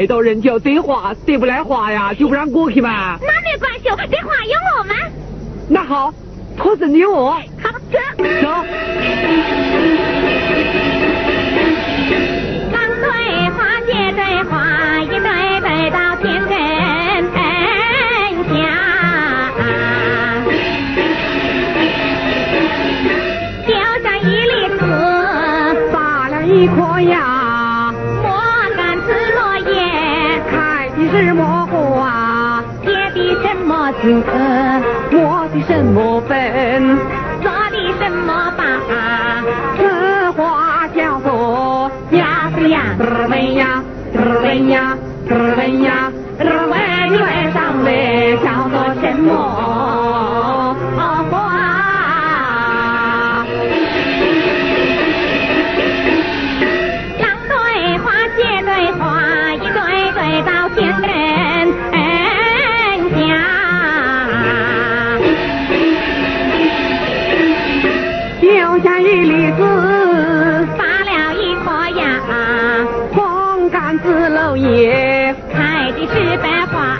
太多人就要得话，得不来话呀，就不让过去嘛。那没关系，得话有我吗。那好，可是你有我。好，走。走。的什么子？磨的什么粉？做的什么法？此话叫做呀是呀，日文呀，日文呀，日文呀，日文的上来一粒子，发了一颗芽，红杆子漏叶，开的是白花，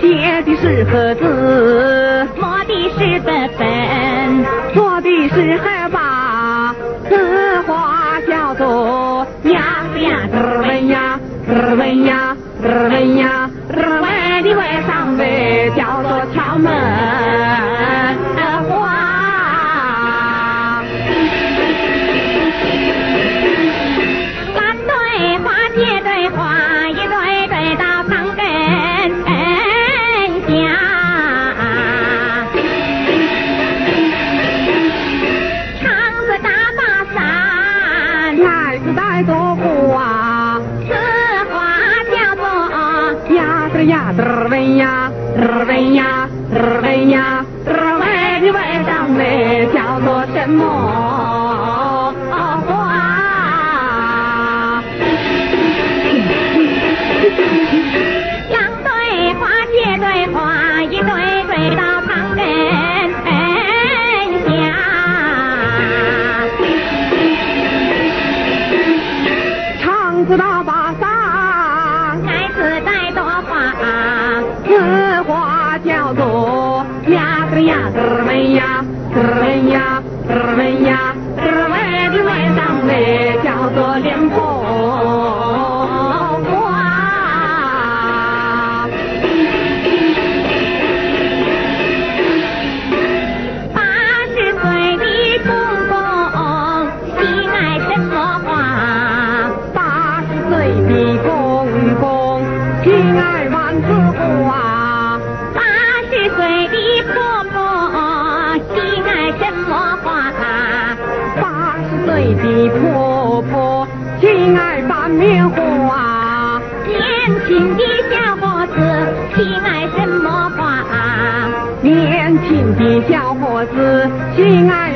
结的是核子，磨的是白粉，做的是荷把，此花叫做呀呀，日文呀，日文呀，日文呀，日文呀，日文呀，日文呀，日文呀，日文的外上嘞叫做什么花？两对花结对花，一对对到旁人下。长子大把。日文呀，棉花，年轻的小伙子心爱什么花？年轻的小伙子心爱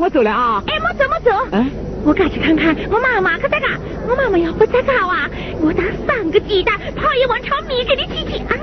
我走了啊！哎，莫走莫走，哎，我赶去看看我妈妈可在干？我妈妈要不在家啊，我打三个鸡蛋泡一碗炒米给你吃吃啊！